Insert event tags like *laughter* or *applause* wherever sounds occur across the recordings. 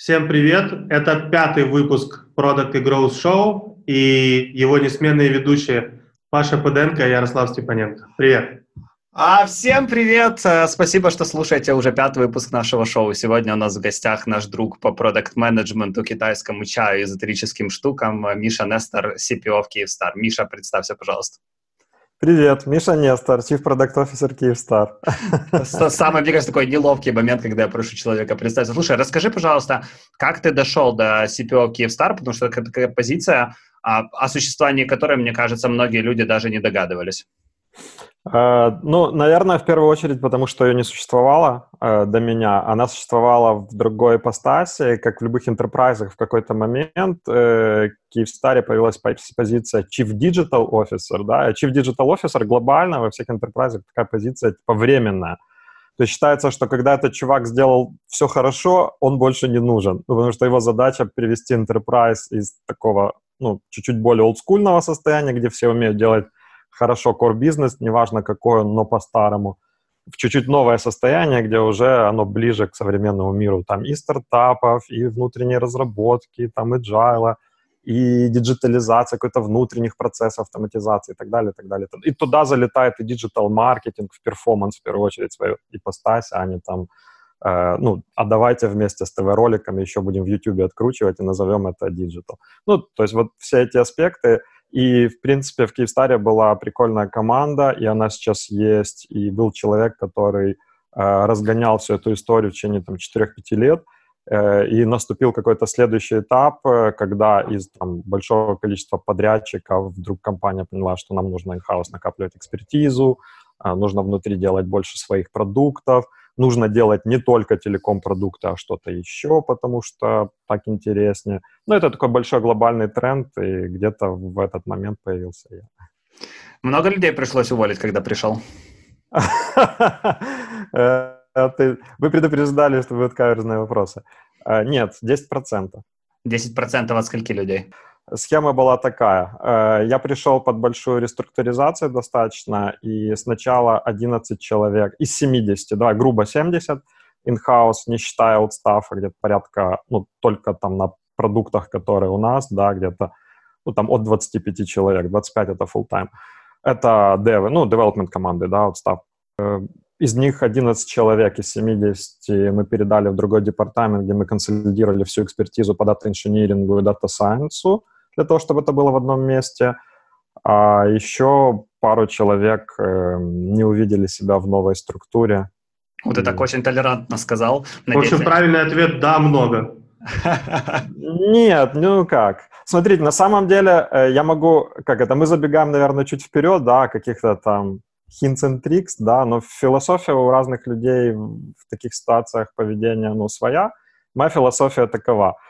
Всем привет! Это пятый выпуск Product и Growth Show и его несменные ведущие Паша Пыденко и Ярослав Степаненко. Привет! А всем привет! Э, спасибо, что слушаете уже пятый выпуск нашего шоу. Сегодня у нас в гостях наш друг по продукт-менеджменту, китайскому чаю, эзотерическим штукам Миша Нестор, CPO в Киевстар. Миша, представься, пожалуйста. Привет, Миша Нестор, Chief Product Officer Киевстар. Самый, мне кажется, такой неловкий момент, когда я прошу человека представиться. Слушай, расскажи, пожалуйста, как ты дошел до CPO Киевстар, потому что это такая позиция, а, о существовании которой, мне кажется, многие люди даже не догадывались. Э, ну, наверное, в первую очередь, потому что ее не существовало э, до меня. Она существовала в другой ипостаси, как в любых интерпрайзах в какой-то момент. Э, в Киевстаре появилась позиция Chief Digital Officer, да, Chief Digital Officer глобально во всех интерпрайзах такая позиция типа временная. То есть считается, что когда этот чувак сделал все хорошо, он больше не нужен, ну, потому что его задача перевести enterprise из такого, ну, чуть-чуть более олдскульного состояния, где все умеют делать хорошо core бизнес, неважно какой он, но по-старому, в чуть-чуть новое состояние, где уже оно ближе к современному миру. Там и стартапов, и внутренней разработки, там и agile, и диджитализация какой-то внутренних процессов, автоматизации и так далее, и так далее. И туда залетает и digital-маркетинг в performance, в первую очередь, свою ипостась, а не там Uh, ну, а давайте вместе с ТВ-роликами еще будем в YouTube откручивать и назовем это digital. Ну, то есть вот все эти аспекты, и, в принципе, в Киевстаре была прикольная команда, и она сейчас есть, и был человек, который э, разгонял всю эту историю в течение там, 4-5 лет, э, и наступил какой-то следующий этап, э, когда из там, большого количества подрядчиков вдруг компания поняла, что нам нужно in-house накапливать экспертизу, э, нужно внутри делать больше своих продуктов, нужно делать не только телеком-продукты, а что-то еще, потому что так интереснее. Ну, это такой большой глобальный тренд, и где-то в этот момент появился я. Много людей пришлось уволить, когда пришел? *laughs* Э, вы предупреждали, что будут каверзные вопросы. Э, нет, 10%. 10% от скольки людей? Схема была такая. Э, я пришел под большую реструктуризацию достаточно, и сначала 11 человек из 70, да, грубо 70 in-house, не считая аутстафа, где-то порядка, ну, только там на продуктах, которые у нас, да, где-то, ну, там от 25 человек, 25 это full time. Это девы, ну, development команды, да, аутстаф. Э, из них 11 человек из 70 мы передали в другой департамент, где мы консолидировали всю экспертизу по дата-инжинирингу и дата-сайенсу для того, чтобы это было в одном месте. А еще пару человек э, не увидели себя в новой структуре. Вот ты так очень толерантно сказал. Надеюсь... В общем, правильный ответ – да, много. *laughs* Нет, ну как. Смотрите, на самом деле э, я могу, как это, мы забегаем, наверное, чуть вперед, да, каких-то там hints and tricks, да, но философия у разных людей в таких ситуациях поведения, ну, своя. Моя философия такова –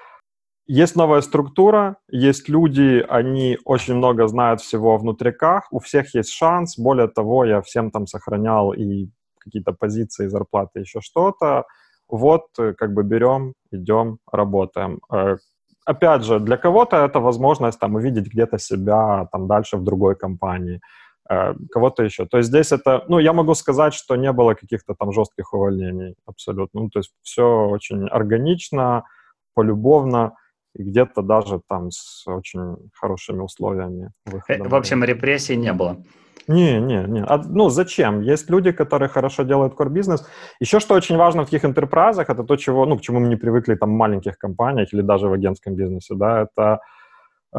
есть новая структура, есть люди, они очень много знают всего о внутриках, у всех есть шанс. Более того, я всем там сохранял и какие-то позиции, зарплаты, еще что-то. Вот, э, как бы берем, идем, работаем. Э, опять же, для кого-то это возможность там увидеть где-то себя там дальше в другой компании, э, кого-то еще. То есть здесь это, ну, я могу сказать, что не было каких-то там жестких увольнений абсолютно. Ну, то есть все очень органично, полюбовно и где-то даже там с очень хорошими условиями выхода. В общем, репрессий не было. Не, не, не. А, ну, зачем? Есть люди, которые хорошо делают core бизнес. Еще что очень важно в таких интерпрайзах, это то, чего, ну, к чему мы не привыкли там в маленьких компаниях или даже в агентском бизнесе, да, это,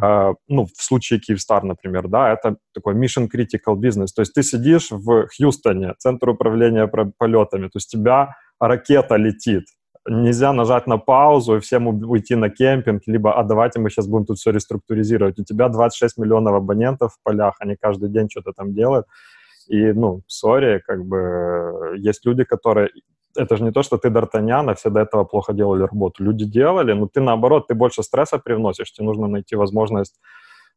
э, ну, в случае Kyivstar, например, да, это такой mission critical бизнес. То есть ты сидишь в Хьюстоне, центр управления полетами, то есть тебя ракета летит, нельзя нажать на паузу и всем уйти на кемпинг, либо, а давайте мы сейчас будем тут все реструктуризировать. У тебя 26 миллионов абонентов в полях, они каждый день что-то там делают. И, ну, сори, как бы есть люди, которые... Это же не то, что ты Д'Артаньян, а все до этого плохо делали работу. Люди делали, но ты, наоборот, ты больше стресса привносишь, тебе нужно найти возможность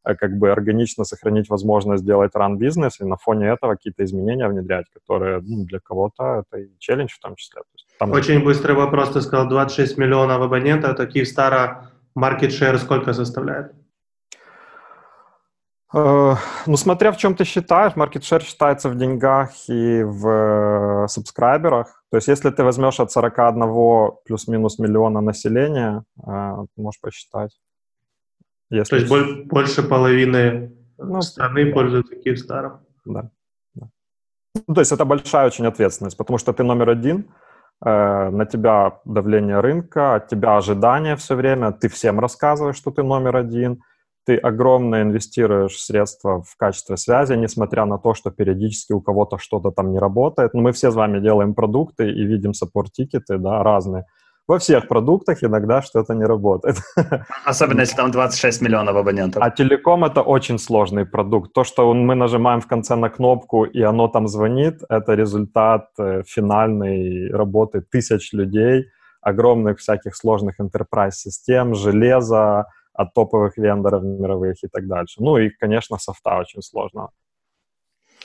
Э, как бы органично сохранить возможность делать ран бизнес и на фоне этого какие-то изменения внедрять, которые ну, для кого-то это и челлендж в том числе. То там... Очень быстрый вопрос, ты сказал 26 миллионов абонентов, это Киевстара market share сколько составляет? Э, ну, смотря в чем ты считаешь, market share считается в деньгах и в э, субскрайберах. То есть если ты возьмешь от 41 плюс-минус миллиона населения, э, можешь посчитать. Если... То есть боль, больше половины ну, страны да. пользуются Киевстаром? Да. да. Ну, то есть это большая очень ответственность, потому что ты номер один, на тебя давление рынка, от тебя ожидания все время, ты всем рассказываешь, что ты номер один – ты огромно инвестируешь средства в качество связи, несмотря на то, что периодически у кого-то что-то там не работает. Но мы все с вами делаем продукты и видим саппорт-тикеты, да, разные. Во всех продуктах иногда что-то не работает. *laughs* Особенно если там 26 миллионов абонентов. А телеком — это очень сложный продукт. То, что мы нажимаем в конце на кнопку, и оно там звонит, это результат э, финальной работы тысяч людей, огромных всяких сложных enterprise-систем, железа, от топовых вендоров мировых и так дальше. Ну и, конечно, софта очень сложно.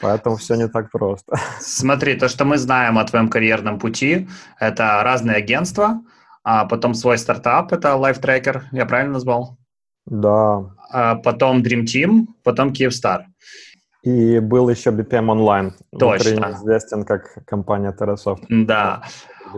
Поэтому все не так просто. Смотри, то, что мы знаем о твоем карьерном пути, это разные агентства, а потом свой стартап, это LifeTracker, я правильно назвал? Да. А потом Dream Team, потом Kyivstar. И был еще BPM Online. Точно. известен как компания TerraSoft. Да.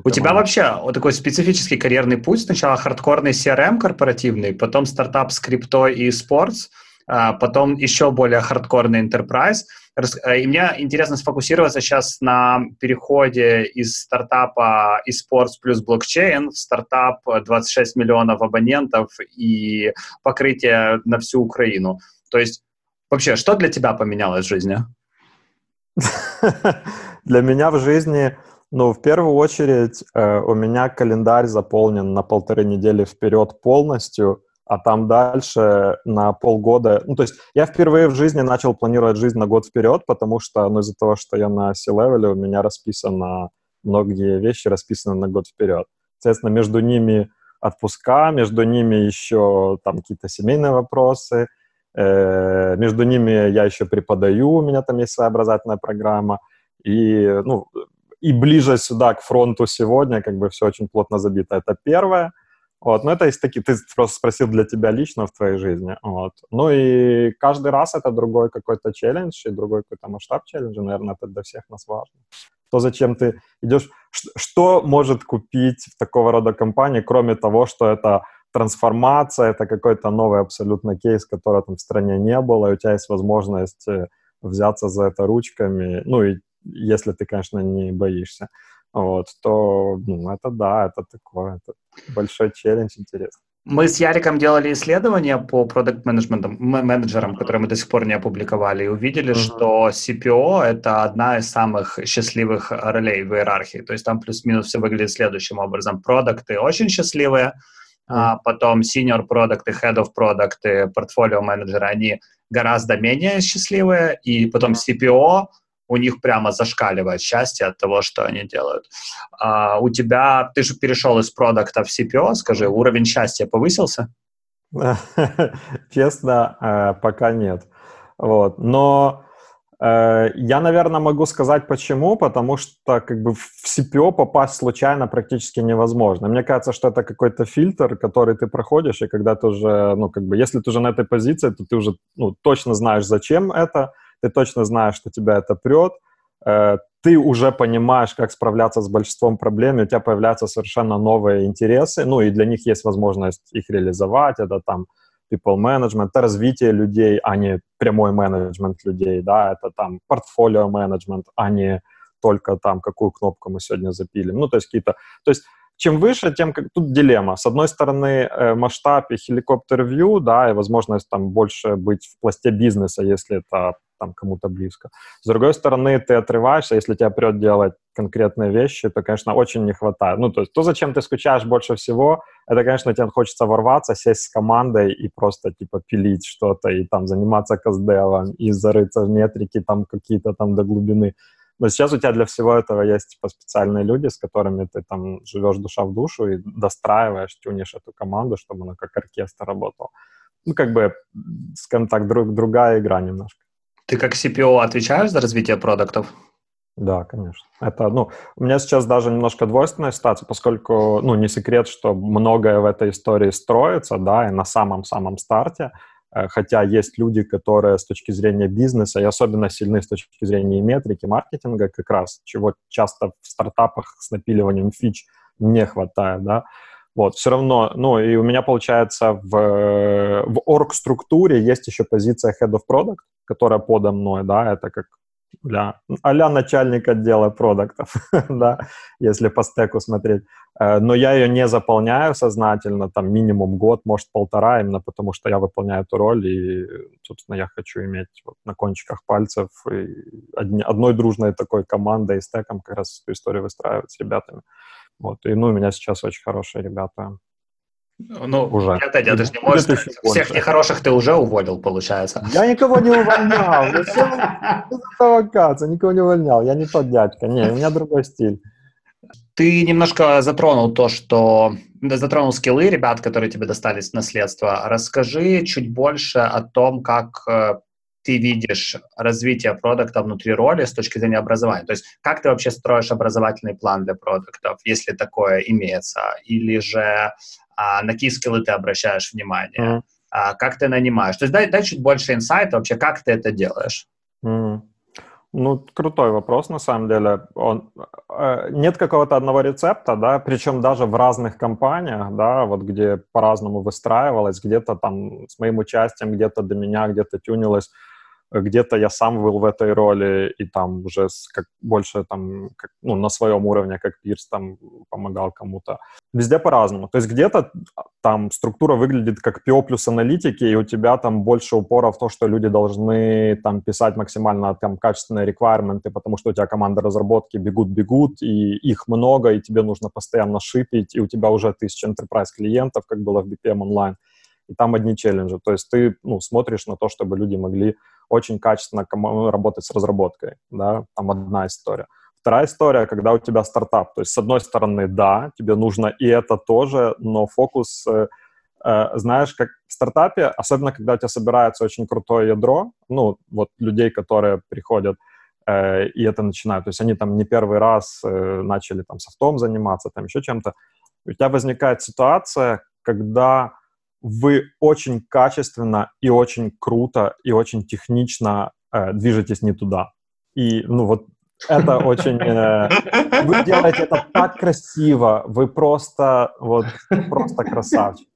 У тебя вообще вот такой специфический карьерный путь. Сначала хардкорный CRM корпоративный, потом стартап с криптой и спортс, а потом еще более хардкорный enterprise. Э, и мне интересно сфокусироваться сейчас на переходе из стартапа и спортс плюс блокчейн в стартап 26 миллионов абонентов и покрытие на всю Украину. То есть вообще, что для тебя поменялось в жизни? *laughs* Для меня в жизни ну, в первую очередь, э, у меня календарь заполнен на полторы недели вперед полностью, а там дальше на полгода... Ну, то есть я впервые в жизни начал планировать жизнь на год вперед, потому что, ну, из-за того, что я на C-левеле, у меня расписано, многие вещи расписаны на год вперед. Соответственно, между ними отпуска, между ними еще там какие-то семейные вопросы, э, между ними я еще преподаю, у меня там есть своя образовательная программа, и, ну, и ближе сюда, к фронту сегодня, как бы все очень плотно забито. Это первое. Вот, но это из таких, ты просто спросил для тебя лично в твоей жизни. Вот. Ну и каждый раз это другой какой-то челлендж и другой какой-то масштаб челленджа, наверное, это для всех нас важно. То, зачем ты идешь, что может купить в такого рода компании, кроме того, что это трансформация, это какой-то новый абсолютно кейс, которого там в стране не было, и у тебя есть возможность э, взяться за это ручками, ну и если ты, конечно, не боишься, вот, то, ну, это да, это такое, это большой челлендж, интересно. Мы с Яриком делали исследование по продукт менеджерам, которые мы до сих пор не опубликовали, и увидели, uh-huh. что CPO — это одна из самых счастливых ролей в иерархии. То есть там плюс-минус все выглядит следующим образом. Продукты очень счастливые, а потом senior продукты, head of продукты, портфолио менеджеры, они гораздо менее счастливые, и потом. CPO — у них прямо зашкаливает счастье от того, что они делают. А у тебя, ты же перешел из продукта в CPO, скажи, уровень счастья повысился? *laughs* Честно, э, пока нет. Вот. Но э, я, наверное, могу сказать почему, потому что как бы в CPO попасть случайно практически невозможно. Мне кажется, что это какой-то фильтр, который ты проходишь, и когда ты уже, ну, как бы, если ты уже на этой позиции, то ты уже, ну, точно знаешь, зачем это, ты точно знаешь, что тебя это прет, э, ты уже понимаешь, как справляться с большинством проблем, у тебя появляются совершенно новые интересы, ну и для них есть возможность их реализовать, это там people management, это развитие людей, а не прямой менеджмент людей, да, это там портфолио менеджмент, а не только там, какую кнопку мы сегодня запилим. Ну, то есть какие-то... То есть чем выше, тем как тут дилемма. С одной стороны, э, масштаб и хеликоптер-вью, да, и возможность там больше быть в пласте бизнеса, если это там кому-то близко. С другой стороны, ты отрываешься, если тебя прет делать конкретные вещи, то, конечно, очень не хватает. Ну, то есть то, зачем ты скучаешь больше всего, это, конечно, тебе хочется ворваться, сесть с командой и просто, типа, пилить что-то, и там заниматься каздевом, и зарыться в метрики там какие-то там до глубины. Но сейчас у тебя для всего этого есть типа специальные люди, с которыми ты там живешь душа в душу и достраиваешь, тюнишь эту команду, чтобы она как оркестр работала. Ну, как бы, скажем так, друг, другая игра немножко. Ты как CPO отвечаешь за развитие продуктов? Да, конечно. Это, ну, у меня сейчас даже немножко двойственная ситуация, поскольку, ну, не секрет, что многое в этой истории строится, да, и на самом-самом старте, хотя есть люди, которые с точки зрения бизнеса и особенно сильны с точки зрения метрики, маркетинга, как раз, чего часто в стартапах с напиливанием фич не хватает, да, вот, все равно, ну, и у меня, получается, в, в орг-структуре есть еще позиция Head of Product, которая подо мной, да, это как для а начальник отдела продуктов, *laughs* да, если по стеку смотреть. Э, но я ее не заполняю сознательно, там минимум год, может полтора, именно потому что я выполняю эту роль, и, собственно, я хочу иметь вот на кончиках пальцев одной дружной такой командой и стеком как раз эту историю выстраивать с ребятами. Вот, и, ну, у меня сейчас очень хорошие ребята. Ну, уже. Это, ты же не можешь сказать. Всех нехороших ты уже уволил, получается. Я никого не увольнял. *laughs* Провокация? Никого не увольнял. Я не тот дядька. Не, у меня другой стиль. Ты немножко затронул то, что затронул скиллы ребят, которые тебе достались в наследство. Расскажи чуть больше о том, как э, ты видишь развитие продукта внутри роли с точки зрения образования? То есть как ты вообще строишь образовательный план для продуктов, если такое имеется? Или же а, на какие скиллы ты обращаешь внимание? Mm. А, как ты нанимаешь? То есть дай, дай чуть больше инсайта вообще, как ты это делаешь? Mm. Ну, крутой вопрос, на самом деле. Он, э, нет какого-то одного рецепта, да, причем даже в разных компаниях, да, вот где по-разному выстраивалось, где-то там с моим участием, где-то до меня, где-то тюнилось где-то я сам был в этой роли и там уже как больше там как, ну, на своем уровне, как Пирс там помогал кому-то. Везде по-разному. То есть где-то там структура выглядит как PO плюс аналитики, и у тебя там больше упора в то, что люди должны там писать максимально там качественные реквайрменты, потому что у тебя команда разработки бегут-бегут, и их много, и тебе нужно постоянно шипить, и у тебя уже тысяча enterprise клиентов, как было в BPM онлайн и там одни челленджи. То есть ты ну, смотришь на то, чтобы люди могли очень качественно работать с разработкой, да, там одна история. Вторая история, когда у тебя стартап, то есть с одной стороны, да, тебе нужно и это тоже, но фокус, э, э, знаешь, как в стартапе, особенно когда у тебя собирается очень крутое ядро, ну, вот людей, которые приходят э, и это начинают, то есть они там не первый раз э, начали там софтом заниматься, там еще чем-то, у тебя возникает ситуация, когда вы очень качественно и очень круто и очень технично э, движетесь не туда. И, ну, вот это очень... Э, вы делаете это так красиво, вы просто, вот, просто красавчики.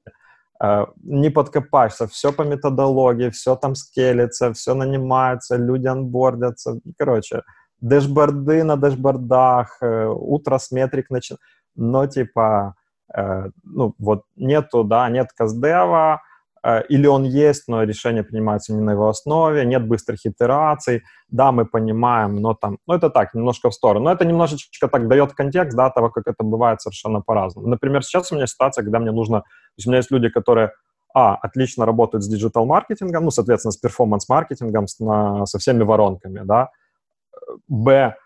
Э, не подкопаешься, все по методологии, все там скелится, все нанимается, люди анбордятся. Короче, дэшборды на дэшбордах, э, утро с метрик начинают. Но, типа, ну, вот нету, да, нет каздева, э, или он есть, но решение принимается не на его основе, нет быстрых итераций, да, мы понимаем, но там, ну, это так, немножко в сторону, но это немножечко так дает контекст, да, того, как это бывает совершенно по-разному. Например, сейчас у меня ситуация, когда мне нужно, то есть у меня есть люди, которые, а, отлично работают с digital-маркетингом, ну, соответственно, с performance-маркетингом, со всеми воронками, да, б,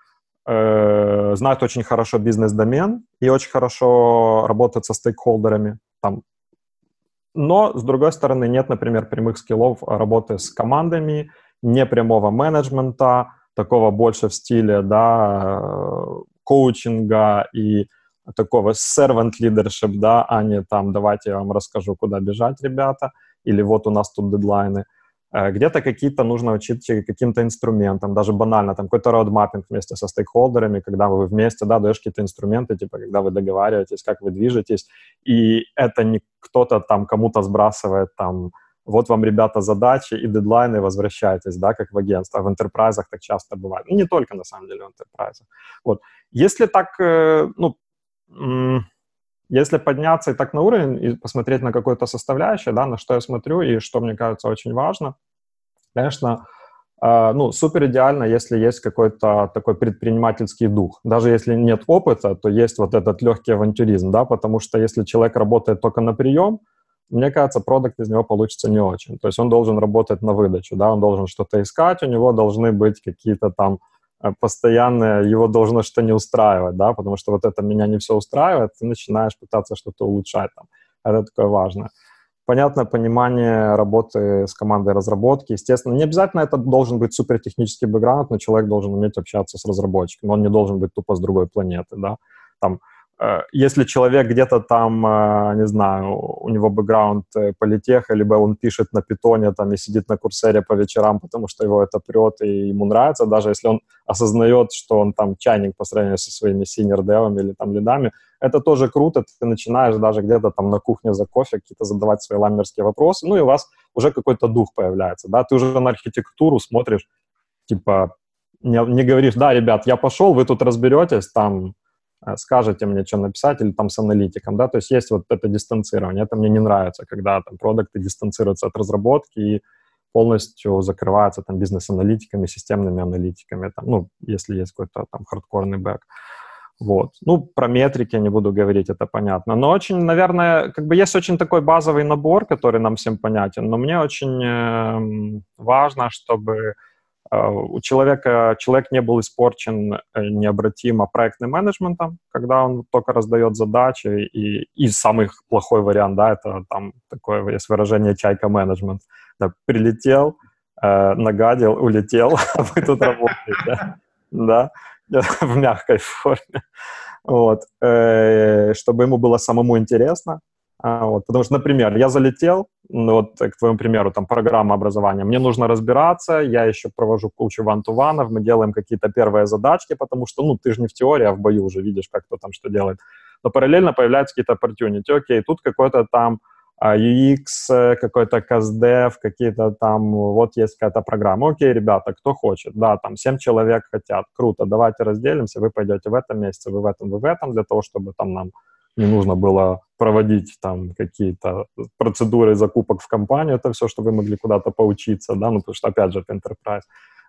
э, знают очень хорошо бизнес-домен и очень хорошо работают со стейкхолдерами. Там. Но, с другой стороны, нет, например, прямых скиллов работы с командами, не прямого менеджмента, такого больше в стиле да, коучинга и такого servant leadership, да, а не там давайте я вам расскажу, куда бежать, ребята, или вот у нас тут дедлайны. Э, где-то какие-то нужно учить каким-то инструментам, даже банально, там какой-то роудмаппинг вместе со стейкхолдерами, когда вы вместе, да, даешь какие-то инструменты, типа, когда вы договариваетесь, как вы движетесь, и это не кто-то там кому-то сбрасывает там, вот вам, ребята, задачи и дедлайны, возвращайтесь, да, как в агентстве. А в интерпрайзах так часто бывает. Ну, не только, на самом деле, в интерпрайзах. Вот. Если так, э, ну, если подняться и так на уровень и посмотреть на какую-то составляющую, да, на что я смотрю и что мне кажется очень важно, конечно, э, ну, супер идеально, если есть какой-то такой предпринимательский дух. Даже если нет опыта, то есть вот этот легкий авантюризм, да, потому что если человек работает только на прием, мне кажется, продукт из него получится не очень. То есть он должен работать на выдачу, да, он должен что-то искать, у него должны быть какие-то там постоянно его должно что-то не устраивать, да, потому что вот это меня не все устраивает, ты начинаешь пытаться что-то улучшать там. Это такое важно. Понятное понимание работы с командой разработки. Естественно, не обязательно это должен быть супертехнический бэкграунд, но человек должен уметь общаться с разработчиком. Он не должен быть тупо с другой планеты, да. Там Э, если человек где-то там, э, не знаю, у него бэкграунд э, политеха, либо он пишет на питоне там и сидит на курсере по вечерам, потому что его это прет и ему нравится, даже если он осознает, что он там чайник по сравнению со своими senior девами или там лидами, это тоже круто, ты начинаешь даже где-то там на кухне за кофе какие-то задавать свои ламерские вопросы, ну и у вас уже какой-то дух появляется, да, ты уже на архитектуру смотришь, типа, не, не говоришь, да, ребят, я пошел, вы тут разберетесь, там, Э, скажете мне, что написать, или там с аналитиком, да, то есть есть вот это дистанцирование, это мне не нравится, когда там продукты дистанцируются от разработки и полностью закрываются там бизнес-аналитиками, системными аналитиками, там, ну, если есть какой-то там хардкорный бэк. Вот. Ну, про метрики не буду говорить, это понятно. Но очень, наверное, как бы есть очень такой базовый набор, который нам всем понятен, но мне очень э, важно, чтобы Э, у человека, человек не был испорчен э, необратимо проектным менеджментом, когда он только раздает задачи, и, и самый плохой вариант, да, это там такое есть выражение «чайка менеджмент». Да, прилетел, э, нагадил, улетел, *laughs* а вы тут работаете, да, *laughs* в мягкой форме. Вот. Э, чтобы ему было самому интересно, а, вот, потому что, например, я залетел, вот к твоему примеру, там, программа образования, мне нужно разбираться, я еще провожу кучу вантуванов, мы делаем какие-то первые задачки, потому что, ну, ты же не в теории, а в бою уже видишь, как кто там что делает. Но параллельно появляются какие-то opportunity. Окей, тут какой-то там а, UX, какой-то CastDev, какие-то там, вот есть какая-то программа. Окей, ребята, кто хочет? Да, там 7 человек хотят. Круто, давайте разделимся, вы пойдете в этом месяце, вы в этом, вы в этом, для того, чтобы там нам не нужно было проводить там какие-то процедуры закупок в компанию, это все, что вы могли куда-то поучиться, да, ну, потому что, опять же, это enterprise.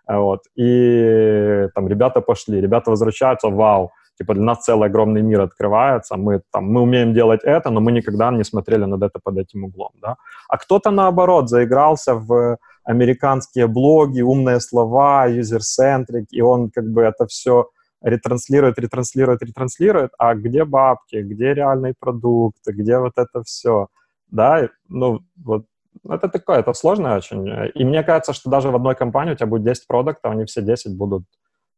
Вот. И там ребята пошли, ребята возвращаются, вау, типа для нас целый огромный мир открывается, мы там, мы умеем делать это, но мы никогда не смотрели на это под этим углом, да. А кто-то, наоборот, заигрался в американские блоги, умные слова, user-centric, и он как бы это все ретранслирует, ретранслирует, ретранслирует, а где бабки, где реальный продукт, где вот это все, да, ну, вот это такое, это сложно очень. И мне кажется, что даже в одной компании у тебя будет 10 продуктов, они все 10 будут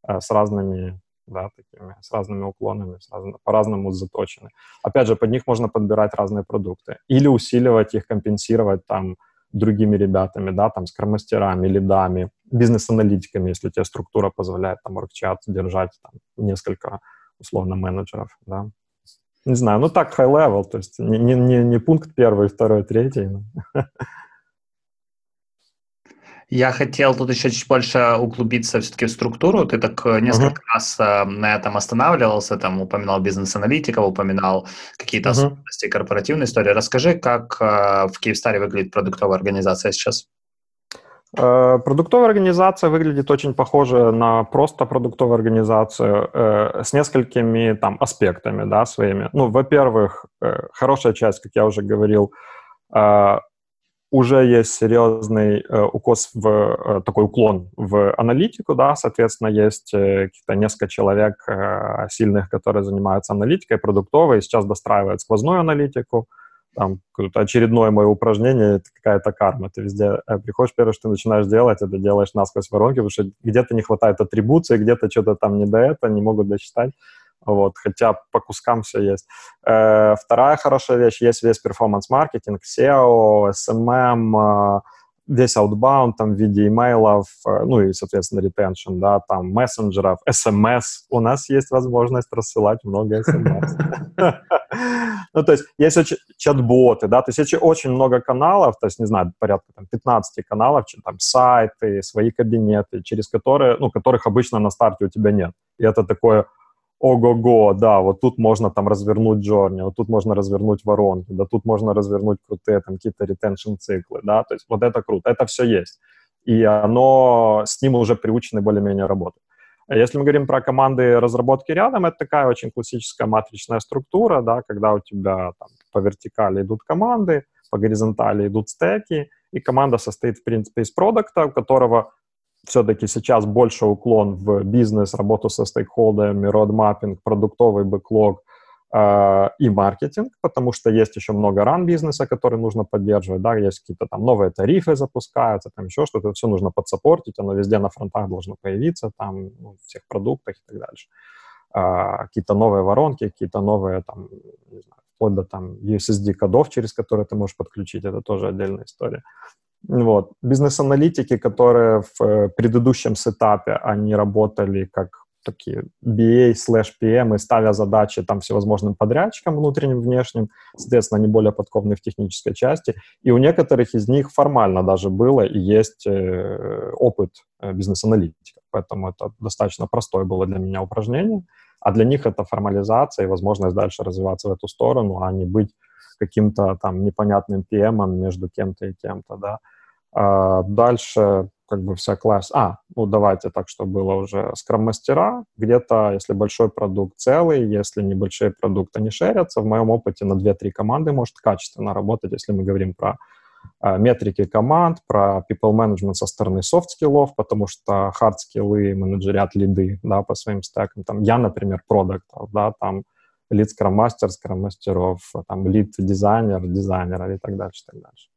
э, с разными, да, такими, с разными уклонами, с разно, по-разному заточены. Опять же, под них можно подбирать разные продукты. Или усиливать их, компенсировать там другими ребятами, да, там, скромастерами, лидами, бизнес-аналитиками, если тебе структура позволяет там оргчат держать там, несколько, условно, менеджеров, да. Не знаю, ну так high level, то есть не, не, не пункт первый, второй, третий. *laughs* Я хотел тут еще чуть больше углубиться все-таки в структуру. Ты так э, несколько uh-huh. раз э, на этом останавливался, там упоминал бизнес-аналитиков, упоминал какие-то uh-huh. особенности корпоративной истории. Расскажи, как э, в Киевстаре выглядит продуктовая организация сейчас? Э, продуктовая организация выглядит очень похоже на просто продуктовую организацию э, с несколькими там аспектами, да, своими. Ну, во-первых, э, хорошая часть, как я уже говорил, э, уже есть серьезный э, укос в э, такой уклон в аналитику, да, соответственно, есть э, какие-то несколько человек э, сильных, которые занимаются аналитикой продуктовой, сейчас достраивают сквозную аналитику, там очередное мое упражнение, это какая-то карма. Ты везде э, приходишь, первое, что ты начинаешь делать, это делаешь насквозь воронки, потому что где-то не хватает атрибуции, где-то что-то там не до этого, не могут досчитать. Вот, хотя по кускам все есть. Э, вторая хорошая вещь, есть весь перформанс-маркетинг, SEO, SMM, э, весь outbound там в виде имейлов, э, ну и, соответственно, retention, да, там мессенджеров, SMS. У нас есть возможность рассылать много SMS. *laughs* Ну, то есть есть очень чат-боты, да, то есть есть очень много каналов, то есть, не знаю, порядка там 15 каналов, там сайты, свои кабинеты, через которые, ну, которых обычно на старте у тебя нет. И это такое ого-го, да, вот тут можно там развернуть джорни, вот тут можно развернуть воронки, да, тут можно развернуть крутые там какие-то ретеншн циклы, да, то есть вот это круто, это все есть. И оно, с ним уже приучены более-менее работать. Если мы говорим про команды разработки рядом, это такая очень классическая матричная структура, да, когда у тебя там, по вертикали идут команды, по горизонтали идут стеки, и команда состоит, в принципе, из продукта, у которого все-таки сейчас больше уклон в бизнес, работу со стейкхолдерами, родмаппинг, продуктовый бэклог э, и маркетинг, потому что есть еще много ран бизнеса, который нужно поддерживать, да, есть какие-то там новые тарифы запускаются, там еще что-то, все нужно подсаппортить, оно везде на фронтах должно появиться, там, ну, всех продуктах и так дальше. а, какие-то новые воронки, какие-то новые, там, не знаю, вплоть до там USSD-кодов, через которые ты можешь подключить, это тоже отдельная история. Вот. Бизнес-аналитики, которые в э, предыдущем сетапе, они работали как такие BA slash PM и ставя задачи там всевозможным подрядчикам внутренним, внешним, соответственно, они более подкованы в технической части. И у некоторых из них формально даже было и есть э, опыт э, бизнес-аналитика. Поэтому это достаточно простое было для меня упражнение. А для них это формализация и возможность дальше развиваться в эту сторону, а не быть каким-то там непонятным PM между кем-то и кем-то, да. А дальше как бы вся класс... А, ну давайте так, чтобы было уже скрам-мастера. Где-то, если большой продукт целый, если небольшие продукты не шерятся, в моем опыте на 2-3 команды может качественно работать, если мы говорим про э, метрики команд, про people management со стороны софт-скиллов, потому что хард-скиллы менеджерят лиды, да, по своим стекам. Там я, например, продукт, да, там лид скрам-мастер, там лид-дизайнер, дизайнеров и так дальше, и так дальше.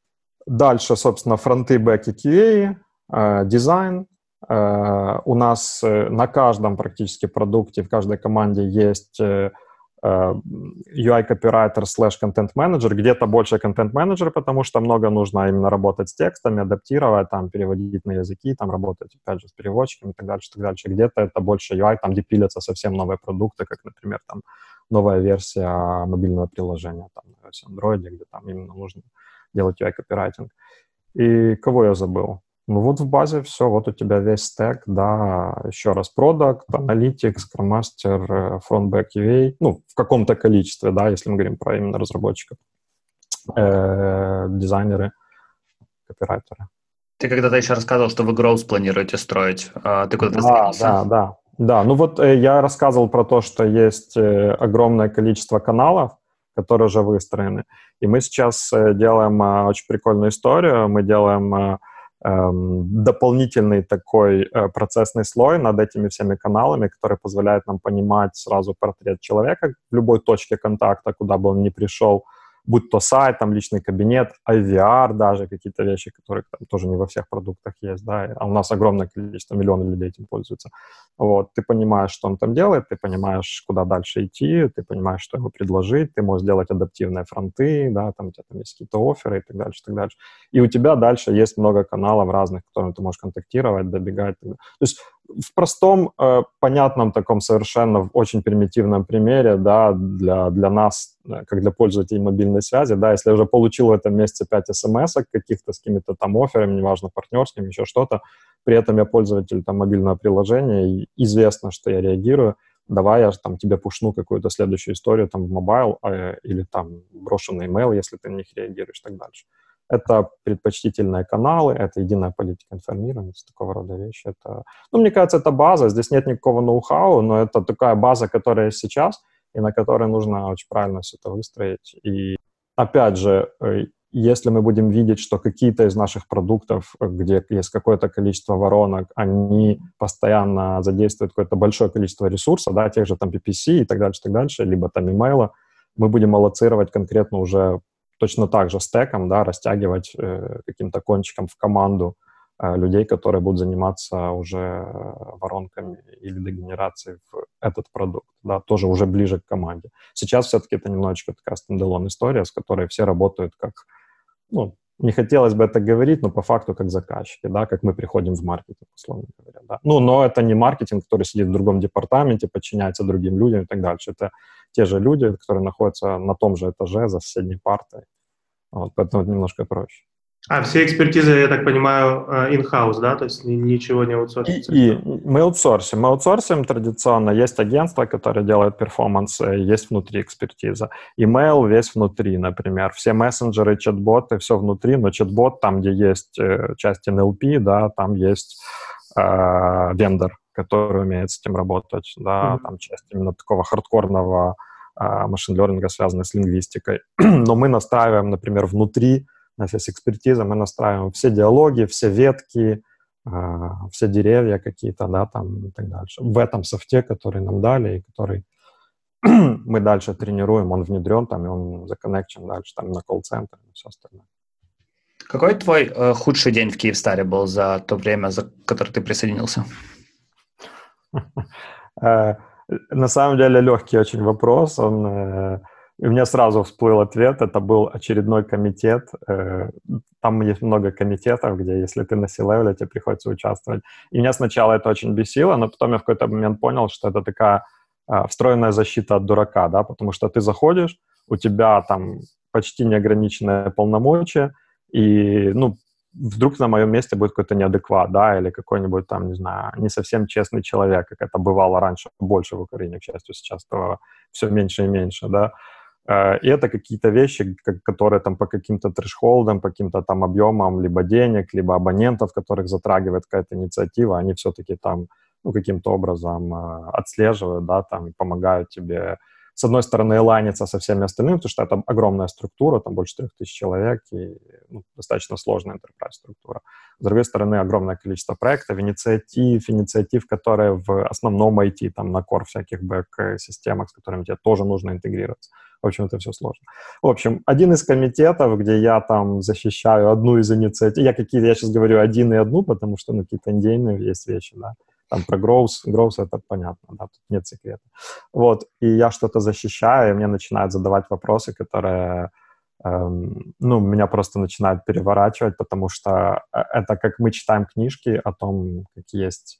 Дальше, собственно, фронты, бэки, QA, Э, дизайн. Э, у нас э, на каждом практически продукте, в каждой команде есть UI-копирайтер слэш контент-менеджер, где-то больше контент-менеджер, потому что много нужно именно работать с текстами, адаптировать, там, переводить на языки, там, работать, опять же, с переводчиками и так дальше, так дальше. Где-то это больше UI, там, где совсем новые продукты, как, например, там, новая версия мобильного приложения, там, на Android, где там именно нужно делать UI-копирайтинг. И кого я забыл? Ну вот в базе все, вот у тебя весь стек, да, еще раз, продукт, аналитик, скроммастер, фронт, бэк, QA, ну, в каком-то количестве, да, если мы говорим про именно разработчиков, э, дизайнеры, копирайтеры. Ты когда-то еще рассказывал, что вы Growth планируете строить. А ты куда-то да, Да, да, да. Ну вот э, я рассказывал про то, что есть э, огромное количество каналов, которые уже выстроены. И мы сейчас э, делаем э, очень прикольную историю. Мы делаем... Э, дополнительный такой э, процессный слой над этими всеми каналами, который позволяет нам понимать сразу портрет человека в любой точке контакта, куда бы он ни пришел, будь то сайт, там личный кабинет, IVR даже, какие-то вещи, которые там тоже не во всех продуктах есть, да, а у нас огромное количество, миллионов людей этим пользуются. Вот, ты понимаешь, что он там делает, ты понимаешь, куда дальше идти, ты понимаешь, что ему предложить, ты можешь сделать адаптивные фронты, да, там у тебя там есть какие-то оферы и так дальше, и так дальше. И у тебя дальше есть много каналов разных, которыми ты можешь контактировать, добегать. То есть в простом, э, понятном таком совершенно очень примитивном примере, да, для, для нас, э, как для пользователей мобильной связи, да, если я уже получил в этом месте 5 смс каких-то с какими-то там офферами, неважно, партнерскими, еще что-то, при этом я пользователь там мобильного приложения, и известно, что я реагирую, давай я там тебе пушну какую-то следующую историю там в mobile э, или там брошенный email, если ты на них реагируешь и так дальше. Это предпочтительные каналы, это единая политика информированности, такого рода вещи. Это, ну, мне кажется, это база. Здесь нет никакого ноу-хау, но это такая база, которая есть сейчас, и на которой нужно очень правильно все это выстроить. И опять же, э, если мы будем видеть, что какие-то из наших продуктов, где есть какое-то количество воронок, они постоянно задействуют какое-то большое количество ресурсов, да, тех же там PPC и так дальше, так дальше, либо там имейла, мы будем аллоцировать конкретно уже точно так же стеком, да, растягивать э, каким-то кончиком в команду э, людей, которые будут заниматься уже э, воронками или дегенерацией в этот продукт, да, тоже уже ближе к команде. Сейчас все-таки это немножечко такая стендалон история, с которой все работают как, ну, не хотелось бы это говорить, но по факту как заказчики, да, как мы приходим в маркетинг, условно говоря, да. Ну, но это не маркетинг, который сидит в другом департаменте, подчиняется другим людям и так дальше. Это те же люди, которые находятся на том же этаже за соседней партой. Вот, поэтому это немножко проще. А все экспертизы, я так понимаю, э, in-house, да? То есть ничего не аутсорсится? И, и мы аутсорсим. Мы аутсорсим традиционно. Есть агентство, которое делает перформанс, есть внутри экспертиза. Email весь внутри, например. Все мессенджеры, чат-боты, все внутри, но чат-бот, там, где есть э, часть NLP, да, там есть э, вендор, который умеет с этим работать, да, mm-hmm. там часть именно такого хардкорного машин-лернинга, связанной с лингвистикой. *clears throat* Но мы настраиваем, например, внутри, нас есть экспертиза, мы настраиваем все диалоги, все ветки, а, все деревья какие-то, да, там и так дальше. В этом софте, который нам дали и который *clears throat* мы дальше тренируем, он внедрен там, и он законнекчен дальше там на колл-центр и все остальное. Какой твой э, худший день в Киевстаре был за то время, за которое ты присоединился? *laughs* Э, На самом деле легкий очень вопрос. Он, э, у меня сразу всплыл ответ. Это был очередной комитет. Э, там есть много комитетов, где если ты на C-level, тебе приходится участвовать. И меня сначала это очень бесило, но потом я в какой-то момент понял, что это такая э, встроенная защита от дурака, да, потому что ты заходишь, у тебя там почти неограниченные полномочия, и, ну, вдруг на моем месте будет какой-то неадекват, да, или какой-нибудь там, не знаю, не совсем честный человек, как это бывало раньше, больше в Украине, к счастью, сейчас этого все меньше и меньше, да. Э, и это какие-то вещи, которые там по каким-то трешхолдам, по каким-то там объемам либо денег, либо абонентов, которых затрагивает какая-то инициатива, они все-таки там ну, каким-то образом э, отслеживают, да, там, и помогают тебе с одной стороны, ланиться со всеми остальными, потому что это огромная структура, там больше 3000 человек, и ну, достаточно сложная enterprise структура. С другой стороны, огромное количество проектов, инициатив, инициатив, которые в основном IT, там, на core всяких бэк-системах, с которыми тебе тоже нужно интегрироваться. В общем, это все сложно. В общем, один из комитетов, где я там защищаю одну из инициатив, я какие-то, я сейчас говорю один и одну, потому что, ну, какие-то индейные есть вещи, да, там про growth, growth это понятно, да, тут нет секрета. Вот, и я что-то защищаю, и мне начинают задавать вопросы, которые, эм, ну, меня просто начинают переворачивать, потому что э, это как мы читаем книжки о том, как есть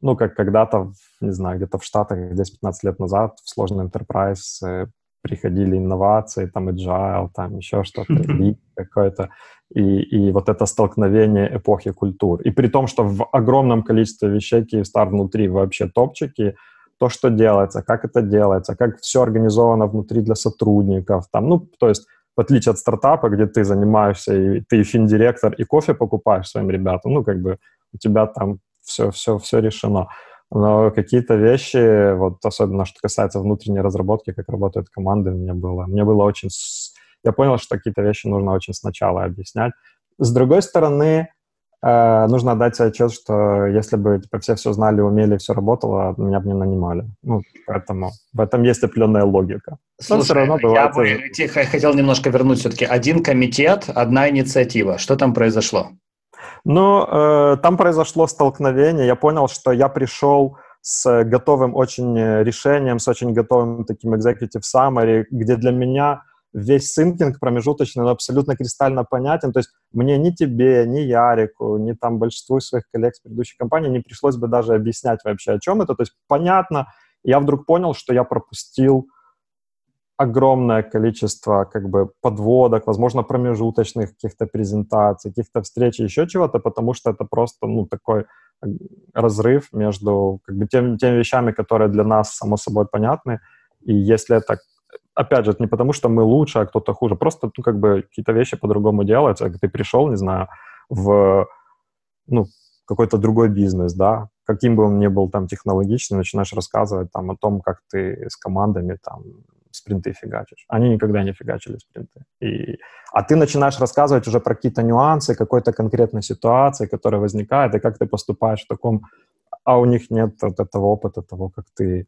ну, как когда-то, не знаю, где-то в Штатах, 10-15 лет назад в сложный enterprise э, приходили инновации, там agile, там еще *laughs* что-то, какое-то, и, и вот это столкновение эпохи культур. И при том, что в огромном количестве вещей Киевстар внутри вообще топчики, то, что делается, как это делается, как все организовано внутри для сотрудников, там, ну, то есть в отличие от стартапа, где ты занимаешься, и ты финдиректор, и кофе покупаешь своим ребятам, ну, как бы у тебя там все, все, все решено. Но какие-то вещи, вот особенно что касается внутренней разработки, как работают команды, мне было, мне было очень... Я понял, что какие-то вещи нужно очень сначала объяснять. С другой стороны, э, нужно отдать себе отчет, что если бы типа, все все знали, умели, все работало, меня бы не нанимали. Ну, поэтому в этом есть определенная логика. Слушай, Но все равно бывает... я бы хотел немножко вернуть все-таки. Один комитет, одна инициатива. Что там произошло? Но э, там произошло столкновение. Я понял, что я пришел с готовым очень э, решением, с очень готовым таким executive summary, где для меня весь синкинг промежуточный, но абсолютно кристально понятен. То есть мне ни тебе, ни Ярику, ни там большинству своих коллег с предыдущей компании не пришлось бы даже объяснять вообще, о чем это. То есть понятно. Я вдруг понял, что я пропустил огромное количество как бы подводок, возможно, промежуточных каких-то презентаций, каких-то встреч, еще чего-то, потому что это просто, ну, такой разрыв между как бы теми, теми вещами, которые для нас, само собой, понятны, и если это опять же, это не потому, что мы лучше, а кто-то хуже. Просто, ну, как бы какие-то вещи по-другому делаются. Ты пришел, не знаю, в, ну, какой-то другой бизнес, да, каким бы он ни был там технологичный, начинаешь рассказывать там о том, как ты с командами там спринты фигачишь. Они никогда не фигачили спринты. И, а ты начинаешь рассказывать уже про какие-то нюансы, какой-то конкретной ситуации, которая возникает, и как ты поступаешь в таком... А у них нет вот этого опыта того, как ты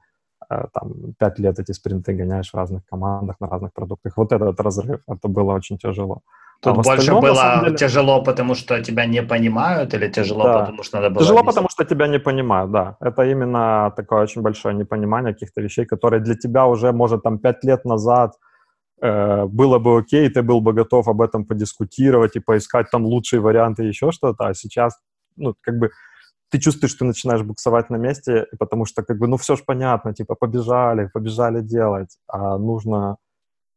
э, там пять лет эти спринты гоняешь в разных командах, на разных продуктах. Вот этот разрыв, это было очень тяжело. Тут а больше было деле... тяжело, потому что тебя не понимают, или тяжело, да. потому что надо было... Тяжело, объяснить? потому что тебя не понимают, да. Это именно такое очень большое непонимание каких-то вещей, которые для тебя уже, может, там, пять лет назад э, было бы окей, ты был бы готов об этом подискутировать и поискать там лучшие варианты, еще что-то, а сейчас, ну, как бы ты чувствуешь, что ты начинаешь буксовать на месте, потому что, как бы, ну, все же понятно, типа, побежали, побежали делать, а нужно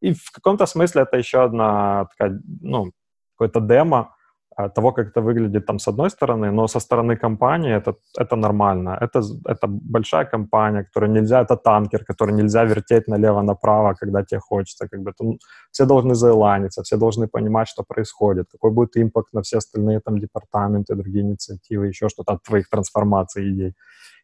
и в каком-то смысле это еще одна такая, ну, какое-то демо а, того, как это выглядит там с одной стороны, но со стороны компании это, это нормально. Это, это большая компания, которая нельзя, это танкер, который нельзя вертеть налево-направо, когда тебе хочется. Как бы, там, все должны заиланиться, все должны понимать, что происходит, какой будет импакт на все остальные там департаменты, другие инициативы, еще что-то от твоих трансформаций идей.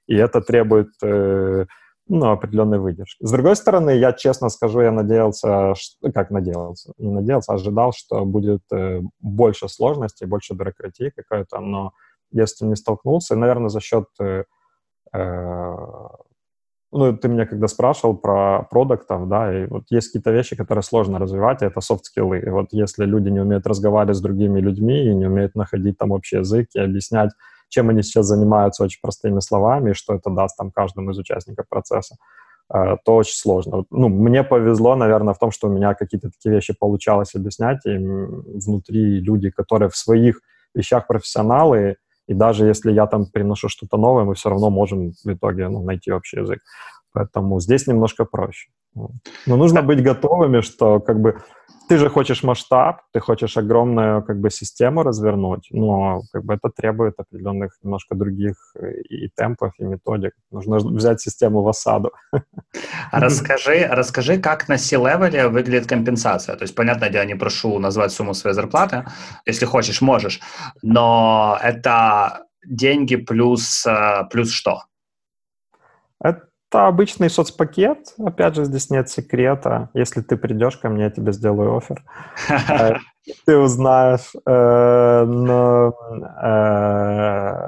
И это требует э, ну, определенной выдержки. С другой стороны, я честно скажу, я надеялся, что, как надеялся, не надеялся, ожидал, что будет э, больше сложностей, больше бюрократии какой-то, но я с этим не столкнулся, и, наверное, за счет э, э, ну, ты меня когда спрашивал про продуктов, да, и вот есть какие-то вещи, которые сложно развивать, и это софт-скиллы. И вот если люди не умеют разговаривать с другими людьми и не умеют находить там общий язык и объяснять чем они сейчас занимаются очень простыми словами, и что это даст там каждому из участников процесса, э, то очень сложно. Ну, мне повезло, наверное, в том, что у меня какие-то такие вещи получалось объяснять, и внутри люди, которые в своих вещах профессионалы, и даже если я там приношу что-то новое, мы все равно можем в итоге ну, найти общий язык. Поэтому здесь немножко проще. Но нужно быть готовыми, что как бы ты же хочешь масштаб, ты хочешь огромную как бы систему развернуть, но как бы это требует определенных немножко других э, и темпов, и методик. Нужно взять систему в осаду. А расскажи, расскажи, как на C-левеле выглядит компенсация. То есть, понятное дело, не прошу назвать сумму своей зарплаты, если хочешь, можешь, но это деньги плюс, э, плюс что? Это это обычный соцпакет. Опять же, здесь нет секрета. Если ты придешь ко мне, я тебе сделаю офер. *laughs* Ты узнаешь. Э, но э,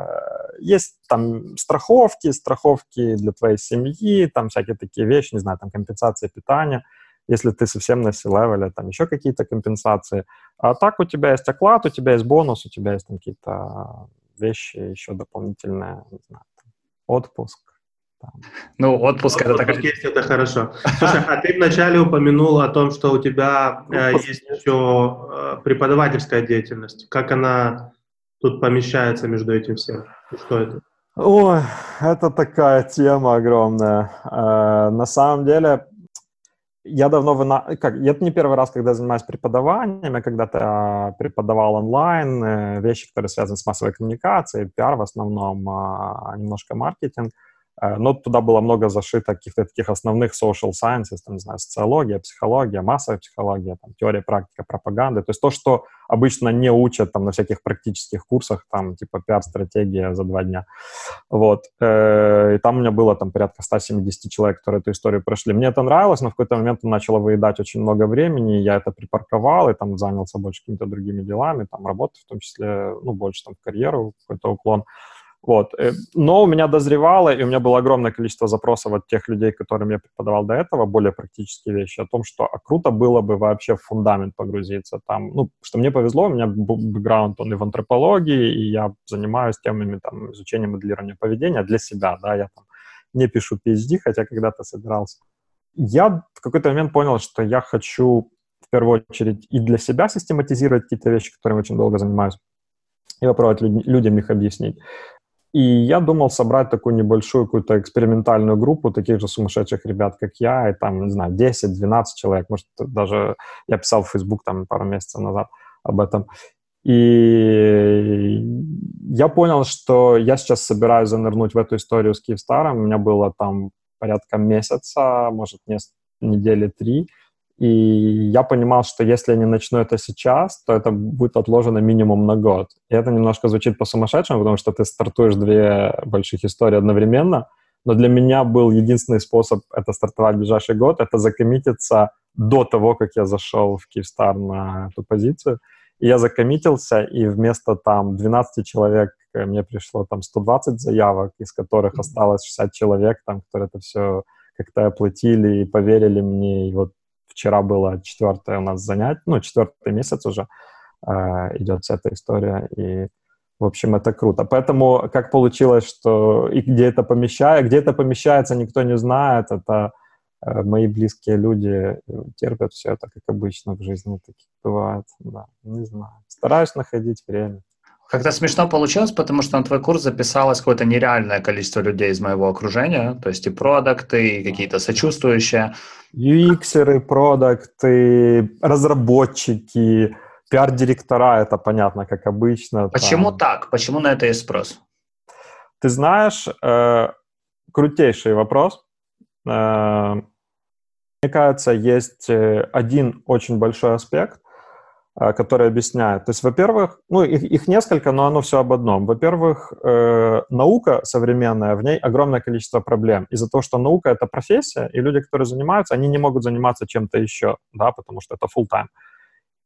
есть там страховки, страховки для твоей семьи, там всякие такие вещи, не знаю, там компенсация питания. Если ты совсем на C-левеле, там еще какие-то компенсации. А так у тебя есть оклад, у тебя есть бонус, у тебя есть какие-то вещи еще дополнительные, не знаю, там, отпуск ну, отпуск, это так... есть, это хорошо. Слушай, а ты вначале упомянул о том, что у тебя э, есть еще э, преподавательская деятельность. Как она тут помещается между этим всем? Что это? Ой, это такая тема огромная. Э, на самом деле, я давно... Вына... Как, это не первый раз, когда занимаюсь преподаванием. Я когда-то преподавал онлайн э, вещи, которые связаны с массовой коммуникацией, пиар в основном, а немножко маркетинг. Э, но туда было много зашито каких-то таких основных social sciences, там, не знаю, социология, психология, массовая психология, там, теория, практика, пропаганды. То есть то, что обычно не учат там на всяких практических курсах, там, типа пиар-стратегия за два дня. Вот. Э, и там у меня было там порядка 170 человек, которые эту историю прошли. Мне это нравилось, но в какой-то момент начало выедать очень много времени, я это припарковал и там занялся больше какими-то другими делами, там, работы в том числе, ну, больше там в карьеру, какой-то уклон. Вот. Э, но у меня дозревало, и у меня было огромное количество запросов от тех людей, которым я преподавал до этого, более практические вещи, о том, что а круто было бы вообще в фундамент погрузиться. Там, ну, что мне повезло, у меня бэкграунд, он и в антропологии, и я занимаюсь темами там, изучения моделирования поведения для себя, да, я там не пишу PhD, хотя когда-то собирался. Я в какой-то момент понял, что я хочу в первую очередь и для себя систематизировать какие-то вещи, которыми очень долго занимаюсь, и попробовать людям их объяснить. И я думал собрать такую небольшую какую-то экспериментальную группу таких же сумасшедших ребят, как я, и там, не знаю, 10-12 человек, может, даже я писал в Facebook там пару месяцев назад об этом. И я понял, что я сейчас собираюсь занырнуть в эту историю с Киевстаром. У меня было там порядка месяца, может, недели три. И я понимал, что если я не начну это сейчас, то это будет отложено минимум на год. И это немножко звучит по-сумасшедшему, потому что ты стартуешь две больших истории одновременно. Но для меня был единственный способ это стартовать в ближайший год, это закоммититься до того, как я зашел в Киевстар на эту позицию. И я закоммитился, и вместо там 12 человек мне пришло там 120 заявок, из которых осталось 60 человек, там, которые это все как-то оплатили и поверили мне. И вот Вчера было четвертое у нас занятие, ну, четвертый месяц уже э, идет вся эта история, и, в общем, это круто. Поэтому как получилось, что и где это помещает, где это помещается, никто не знает, это э, мои близкие люди терпят все это, как обычно в жизни таких бывает, да, не знаю. Стараюсь находить время. Как-то смешно получилось, потому что на твой курс записалось какое-то нереальное количество людей из моего окружения, то есть и продукты, и какие-то сочувствующие. UX-еры, продукты, разработчики, пиар-директора, это понятно, как обычно. Почему там. так? Почему на это есть спрос? Ты знаешь, э, крутейший вопрос. Э, мне кажется, есть э, один очень большой аспект, которые объясняют. То есть, во-первых, ну, их, их несколько, но оно все об одном. Во-первых, э, наука современная, в ней огромное количество проблем. Из-за того, что наука — это профессия, и люди, которые занимаются, они не могут заниматься чем-то еще, да, потому что это full time.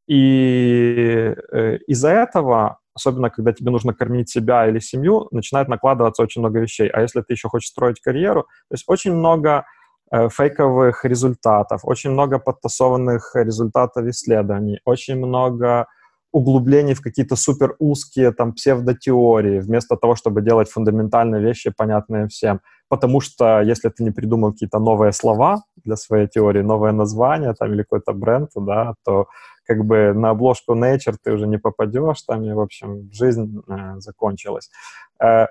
И э, из-за этого, особенно когда тебе нужно кормить себя или семью, начинает накладываться очень много вещей. А если ты еще хочешь строить карьеру, то есть очень много фейковых результатов, очень много подтасованных результатов исследований, очень много углублений в какие-то супер узкие там псевдотеории, вместо того, чтобы делать фундаментальные вещи, понятные всем. Потому что если ты не придумал какие-то новые слова для своей теории, новое название там или какой-то бренд, да, то как бы на обложку Nature ты уже не попадешь, там, и, в общем, жизнь э, закончилась. Э,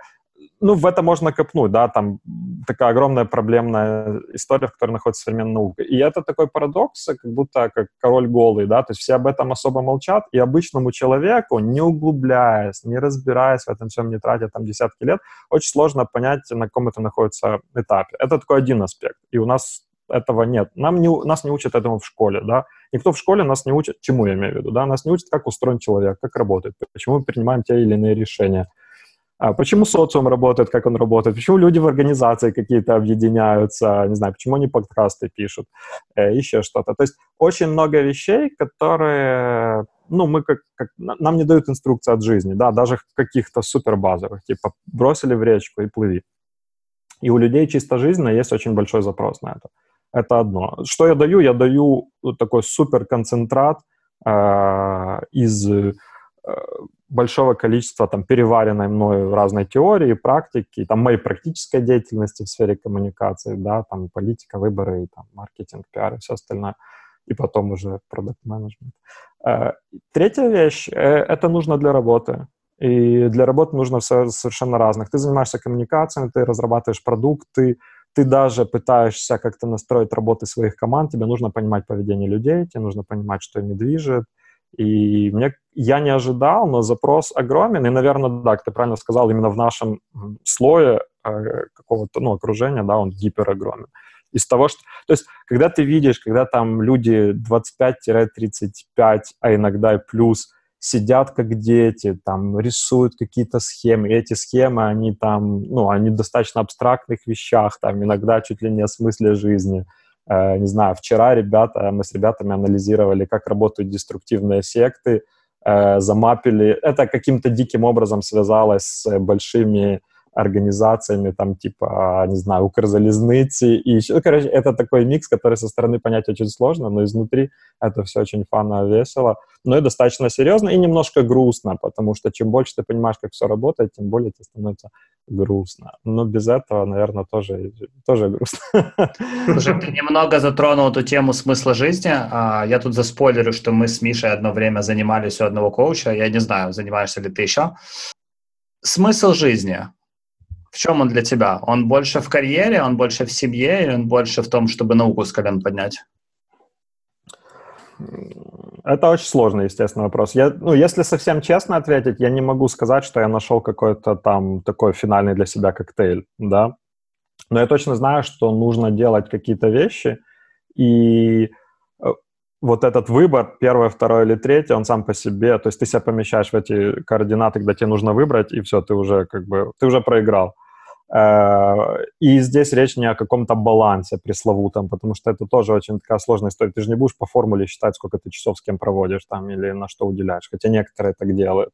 ну, в это можно копнуть, да, там такая огромная проблемная история, в которой находится современная наука. И это такой парадокс, как будто как король голый, да, то есть все об этом особо молчат, и обычному человеку, не углубляясь, не разбираясь в этом всем, не тратя там десятки лет, очень сложно понять, на каком это находится этапе. Это такой один аспект, и у нас этого нет. Нам не, нас не учат этому в школе, да. Никто в школе нас не учит, чему я имею в виду, да, нас не учат, как устроен человек, как работает, почему мы принимаем те или иные решения – а почему социум работает, как он работает, почему люди в организации какие-то объединяются, не знаю, почему они подкасты пишут, э, еще что-то. То есть очень много вещей, которые, ну, мы как, как, нам не дают инструкции от жизни, да, даже каких-то супербазовых, типа бросили в речку и плыви. И у людей чисто жизненно есть очень большой запрос на это. Это одно. Что я даю? Я даю такой суперконцентрат э, из большого количества там переваренной мною разной теории, практики, там моей практической деятельности в сфере коммуникации, да, там политика, выборы, там маркетинг, пиар и все остальное, и потом уже продукт менеджмент. Э, третья вещь э, — это нужно для работы. И для работы нужно все совершенно разных. Ты занимаешься коммуникациями, ты разрабатываешь продукты, ты даже пытаешься как-то настроить работы своих команд, тебе нужно понимать поведение людей, тебе нужно понимать, что ими движет, и мне, я не ожидал, но запрос огромен. И, наверное, да, ты правильно сказал, именно в нашем слое э, какого-то ну, окружения, да, он гиперогромен. Из того, что... То есть, когда ты видишь, когда там люди 25-35, а иногда и плюс, сидят как дети, там, рисуют какие-то схемы, и эти схемы, они там, ну, они достаточно абстрактных вещах, там, иногда чуть ли не о смысле жизни – Э, не знаю, вчера ребята, мы с ребятами анализировали, как работают деструктивные секты, э, замапили. Это каким-то диким образом связалось с большими организациями, там, типа, не знаю, Укрзалезницы и еще. Ну, короче, это такой микс, который со стороны понять очень сложно, но изнутри это все очень фано, весело, но и достаточно серьезно и немножко грустно, потому что чем больше ты понимаешь, как все работает, тем более тебе становится грустно. Но без этого, наверное, тоже, тоже грустно. *laughs* Слушай, ты немного затронул эту тему смысла жизни. А, я тут заспойлерю, что мы с Мишей одно время занимались у одного коуча. Я не знаю, занимаешься ли ты еще. Смысл жизни. В чем он для тебя? Он больше в карьере, он больше в семье, или он больше в том, чтобы науку с колен поднять? Это очень сложный, естественно, вопрос. Я, ну, если совсем честно ответить, я не могу сказать, что я нашел какой-то там такой финальный для себя коктейль, да. Но я точно знаю, что нужно делать какие-то вещи, и э, вот этот выбор, первое, второе или третье, он сам по себе, то есть ты себя помещаешь в эти координаты, когда тебе нужно выбрать, и все, ты уже как бы, ты уже проиграл. Э, и здесь речь не о каком-то балансе пресловутом, потому что это тоже очень такая сложная история. Ты же не будешь по формуле считать, сколько ты часов с кем проводишь там или на что уделяешь, хотя некоторые так делают.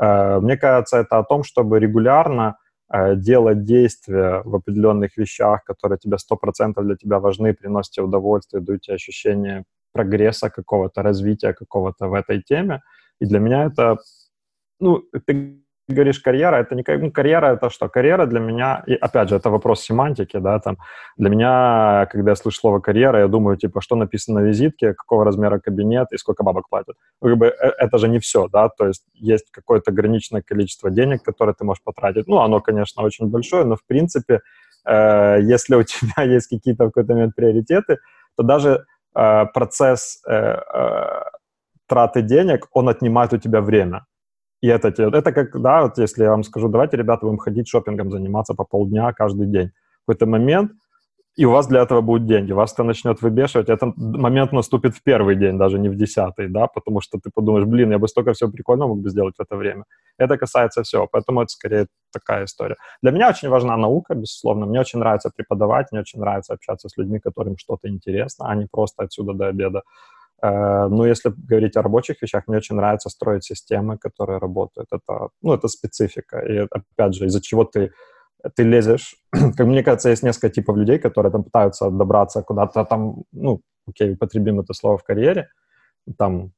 Э, мне кажется, это о том, чтобы регулярно э, делать действия в определенных вещах, которые тебе 100% для тебя важны, приносят тебе удовольствие, дают тебе ощущение прогресса какого-то, развития какого-то в этой теме. И для меня это, ну, ты говоришь карьера, это не ну, карьера, это что? Карьера для меня, и опять же, это вопрос семантики, да, там, для меня, когда я слышу слово карьера, я думаю, типа, что написано на визитке, какого размера кабинет и сколько бабок платят. Ну, как бы, э, это же не все, да, то есть есть какое-то ограниченное количество денег, которое ты можешь потратить. Ну, оно, конечно, очень большое, но, в принципе, э, если у *laughs* тебя есть какие-то в какой-то момент приоритеты, то даже э, процесс э, э, траты денег, он отнимает у тебя время. И это, это как, да, вот если я вам скажу, давайте, ребята, будем ходить шопингом, заниматься по полдня каждый день. В какой-то момент, и у вас для этого будут деньги, вас это начнет выбешивать, этот момент наступит в первый день, даже не в десятый, да, потому что ты подумаешь, блин, я бы столько всего прикольного мог бы сделать в это время. Это касается всего, поэтому это скорее такая история. Для меня очень важна наука, безусловно, мне очень нравится преподавать, мне очень нравится общаться с людьми, которым что-то интересно, а не просто отсюда до обеда. Э, но если говорить о рабочих вещах, мне очень нравится строить системы, которые работают. Это, ну, это специфика. И опять же, из-за чего ты, ты лезешь. *clears throat* как мне кажется, есть несколько типов людей, которые там пытаются добраться куда-то там, ну, окей, употребим это слово в карьере, там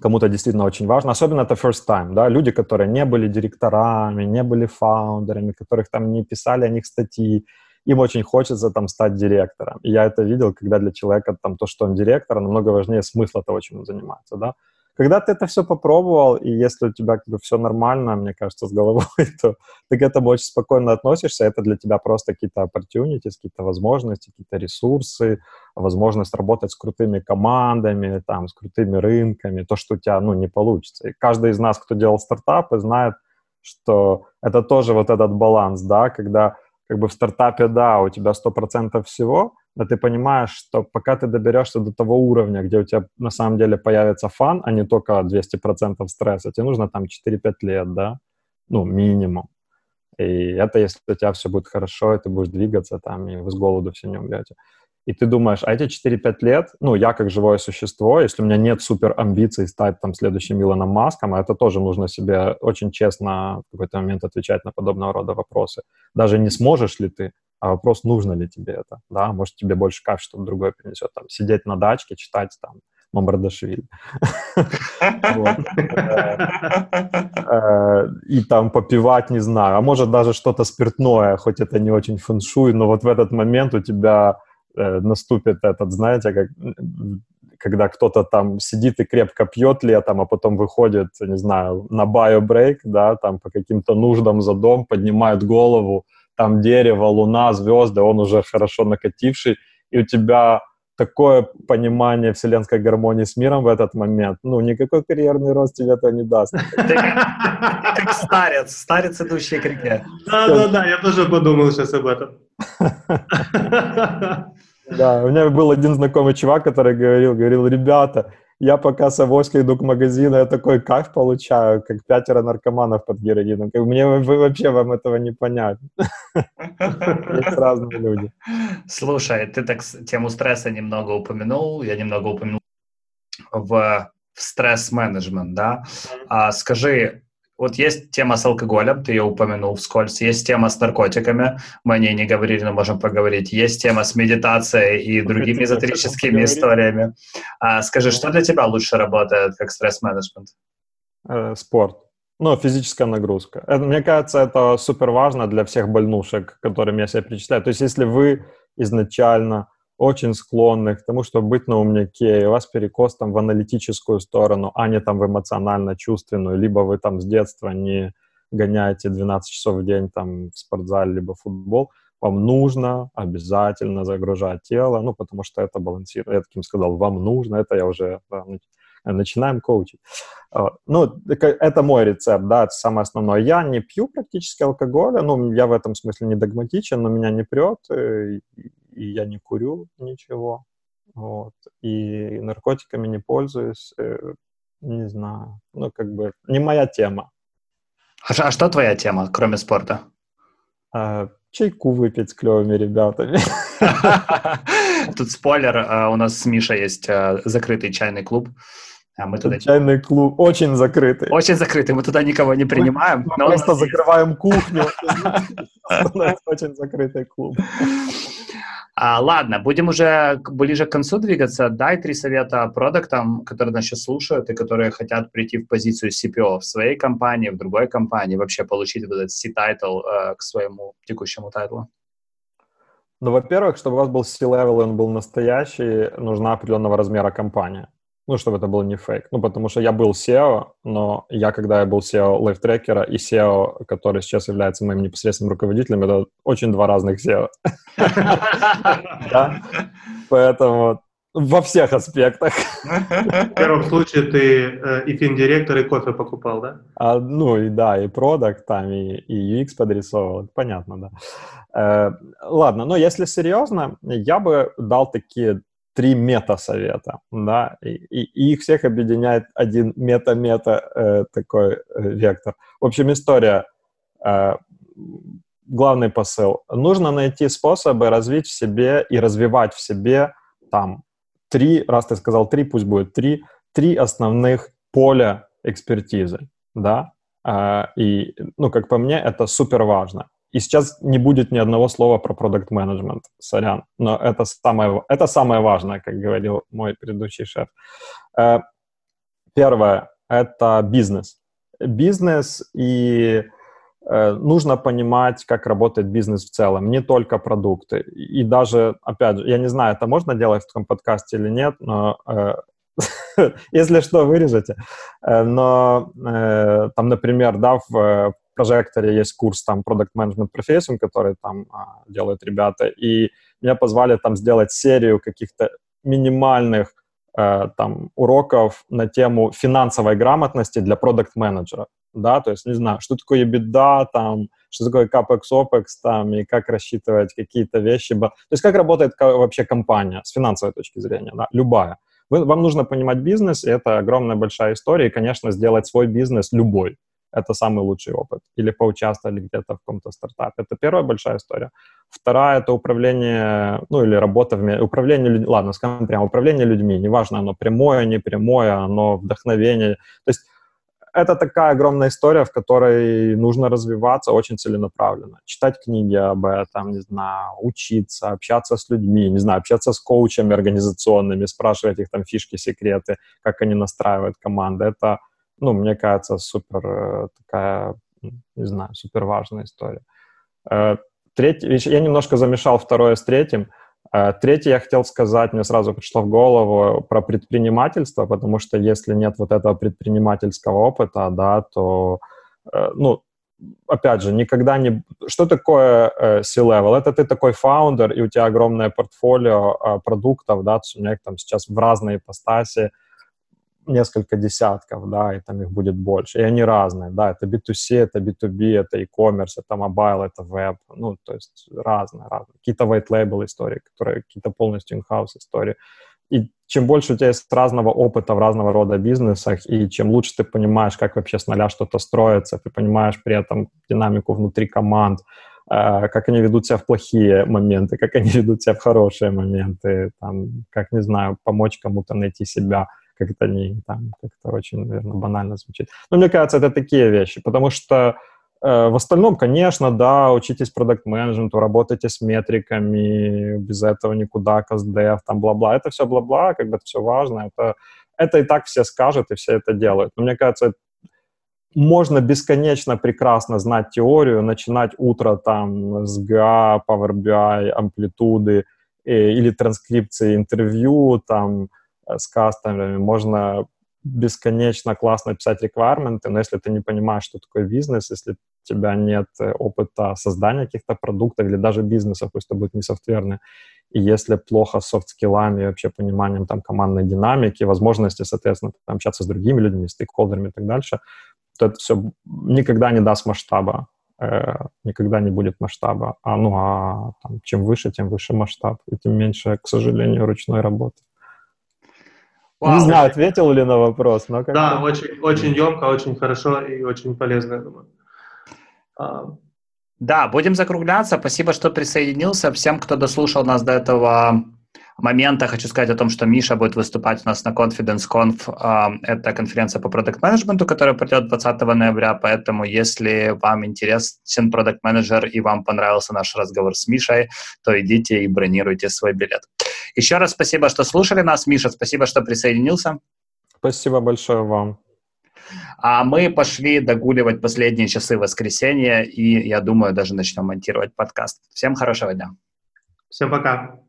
кому-то действительно очень важно, особенно это first time, да, люди, которые не были директорами, не были фаундерами, которых там не писали о них статьи, им очень хочется там стать директором. И я это видел, когда для человека там то, что он директор, намного важнее смысла того, чем он занимается, да. Когда ты это все попробовал, и если у тебя как бы все нормально, мне кажется, с головой, *laughs* то ты к этому очень спокойно относишься, это для тебя просто какие-то opportunities, какие-то возможности, какие-то ресурсы, возможность работать с крутыми командами, там, с крутыми рынками, то, что у тебя, ну, не получится. И каждый из нас, кто делал стартапы, знает, что это тоже вот этот баланс, да, когда как бы в стартапе, да, у тебя 100% всего, но ты понимаешь, что пока ты доберешься до того уровня, где у тебя на самом деле появится фан, а не только 200% стресса, тебе нужно там 4-5 лет, да, ну, минимум. И это если у тебя все будет хорошо, и ты будешь двигаться там, и вы с голоду все не умрете и ты думаешь, а эти 4-5 лет, ну, я как живое существо, если у меня нет супер амбиций стать там следующим Илоном Маском, а это тоже нужно себе очень честно в какой-то момент отвечать на подобного рода вопросы. Даже не сможешь ли ты, а вопрос, нужно ли тебе это, да, может, тебе больше кайф что-то другое принесет, там, сидеть на дачке, читать там Мамбардашвили. *laughs* И там попивать, не знаю, а может даже что-то спиртное, хоть это не очень фэншуй, но вот в этот момент у тебя наступит этот, знаете, как когда кто-то там сидит и крепко пьет летом, а потом выходит, не знаю, на биобрейк, да, там по каким-то нуждам за дом, поднимает голову, там дерево, луна, звезды, он уже хорошо накативший, и у тебя такое понимание вселенской гармонии с миром в этот момент, ну, никакой карьерный рост тебе это не даст. Ты как старец, старец, идущий к реке. Да-да-да, я тоже подумал сейчас об этом. *laughs* Да, у меня был один знакомый чувак, который говорил, говорил, ребята, я пока с авоськой иду к магазину, я такой кайф получаю, как пятеро наркоманов под героином. Как, мне вы, вообще вам этого не понять. Есть разные люди. Слушай, ты так тему стресса немного упомянул, я немного упомянул в, в стресс-менеджмент, да? А, скажи, вот есть тема с алкоголем, ты ее упомянул вскользь, есть тема с наркотиками, мы о ней не говорили, но можем поговорить, есть тема с медитацией и другими эзотерическими историями. А, скажи, что для тебя лучше работает как стресс-менеджмент? Э, спорт. Ну, физическая нагрузка. Это, мне кажется, это супер важно для всех больнушек, которым я себя перечисляю. То есть, если вы изначально очень склонны к тому, чтобы быть на умняке, и у вас перекос там в аналитическую сторону, а не там в эмоционально-чувственную, либо вы там с детства не гоняете 12 часов в день там в спортзале, либо в футбол, вам нужно обязательно загружать тело, ну, потому что это балансирует. Я таким сказал, вам нужно, это я уже да, начинаем коучить. А, ну, это мой рецепт, да, это самое основное. Я не пью практически алкоголя, ну, я в этом смысле не догматичен, но меня не прет, э, и я не курю ничего, вот, и наркотиками не пользуюсь, э, не знаю, ну, как бы, не моя тема. А, а что твоя тема, кроме спорта? А, чайку выпить с клевыми ребятами. *laughs* Тут спойлер, а, у нас с Мишей есть а, закрытый чайный клуб, а мы туда... Чайный клуб очень закрытый. Очень закрытый, мы туда никого не принимаем. Мы просто закрываем кухню. *laughs* Очень закрытый клуб. А, ладно, будем уже ближе к концу двигаться. Дай три совета продуктам, которые нас сейчас слушают и которые хотят прийти в позицию CPO в своей компании, в другой компании, вообще получить вот этот C-тайтл э, к своему текущему тайтлу. Ну, во-первых, чтобы у вас был C-level, он был настоящий, нужна определенного размера компания ну, чтобы это был не фейк. Ну, потому что я был SEO, но я, когда я был SEO лайфтрекера и SEO, который сейчас является моим непосредственным руководителем, это очень два разных SEO. *laughs* Поэтому во всех аспектах. В первом случае ты э, и финдиректор, и кофе покупал, да? А, ну и да, и продукт там, и, и UX подрисовывал, понятно, да. Э, ладно, но если серьезно, я бы дал такие три мета-совета, да, и, и, и их всех объединяет один мета-мета э, такой э, вектор. В общем, история, э, главный посыл. Нужно найти способы развить в себе и развивать в себе там три, раз ты сказал три, пусть будет три, три основных поля экспертизы, да, э, и, ну, как по мне, это супер важно. И сейчас не будет ни одного слова про продукт менеджмент, сорян, но это самое, это самое важное, как говорил мой предыдущий шеф. Э, Первое — это бизнес. Бизнес и э, нужно понимать, как работает бизнес в целом, не только продукты. И даже, опять же, я не знаю, это можно делать в таком подкасте или нет, но э, *laughs* если что, вырежете. Э, но э, там, например, да, в прожекторе есть курс там Product Management Profession, который там а, делают ребята, и меня позвали там сделать серию каких-то минимальных э, там уроков на тему финансовой грамотности для продукт-менеджера, да, то есть, не знаю, что такое EBITDA, там, что такое CAPEX, OPEX, там, и как рассчитывать какие-то вещи, то есть как работает вообще компания с финансовой точки зрения, да, любая. Вы, вам нужно понимать бизнес, и это огромная большая история, и, конечно, сделать свой бизнес любой, это самый лучший опыт. Или поучаствовали где-то в каком-то стартапе. Это первая большая история. Вторая — это управление, ну, или работа в... Управление людьми, ладно, скажем прямо, управление людьми. Неважно, оно прямое, не прямое, оно вдохновение. То есть это такая огромная история, в которой нужно развиваться очень целенаправленно. Читать книги об этом, не знаю, учиться, общаться с людьми, не знаю, общаться с коучами организационными, спрашивать их там фишки, секреты, как они настраивают команды. Это ну, мне кажется, супер э, такая, не знаю, супер важная история. Э, третий, я немножко замешал второе с третьим. Э, третье я хотел сказать, мне сразу пришло в голову про предпринимательство, потому что если нет вот этого предпринимательского опыта, да, то, ну, опять же, никогда не... Что такое э, C-level? Это ты такой фаундер, и у тебя огромное портфолио э, продуктов, да, у меня их там сейчас в разной ипостаси, несколько десятков, да, и там их будет больше. И они разные, да, это B2C, это B2B, это e-commerce, это mobile, это веб, ну, то есть разные, разные. Какие-то white label истории, которые какие-то полностью in-house истории. И чем больше у тебя есть разного опыта в разного рода бизнесах, и чем лучше ты понимаешь, как вообще с нуля что-то строится, ты понимаешь при этом динамику внутри команд, э, как они ведут себя в плохие моменты, как они *laughs* ведут себя в хорошие моменты, там, как, не знаю, помочь кому-то найти себя – как это не там, как-то очень, наверное, банально звучит. Но мне кажется, это такие вещи, потому что э, в остальном, конечно, да, учитесь продукт-менеджменту, работайте с метриками, без этого никуда, каздев, там, бла-бла. Это все бла-бла, как бы это все важно, это, это и так все скажут, и все это делают. Но мне кажется, можно бесконечно прекрасно знать теорию, начинать утро там с GA, Power BI, амплитуды э, или транскрипции интервью, там, с кастомерами, можно бесконечно классно писать реквайрменты, но если ты не понимаешь, что такое бизнес, если у тебя нет э, опыта создания каких-то продуктов или даже бизнеса, пусть это будет не софтверный, и если плохо с софт-скиллами и вообще пониманием там командной динамики, возможности, соответственно, там, общаться с другими людьми, стейкхолдерами и так дальше, то это все никогда не даст масштаба, э, никогда не будет масштаба. А, ну, а там, чем выше, тем выше масштаб, и тем меньше, к сожалению, ручной работы. Вау, не знаю, ответил ли на вопрос, но как Да, очень, очень емко, очень хорошо и очень полезно, я думаю. А, да, будем закругляться. Спасибо, что присоединился. Всем, кто дослушал нас до этого момента хочу сказать о том, что Миша будет выступать у нас на Confidence Conf. А, это конференция по продукт менеджменту которая пройдет 20 ноября, поэтому если вам интересен продукт менеджер и вам понравился наш разговор с Мишей, то идите и бронируйте свой билет. Еще раз спасибо, что слушали нас. Миша, спасибо, что присоединился. Спасибо большое вам. А мы пошли догуливать последние часы воскресенья, и, я думаю, даже начнем монтировать подкаст. Всем хорошего дня. Всем пока.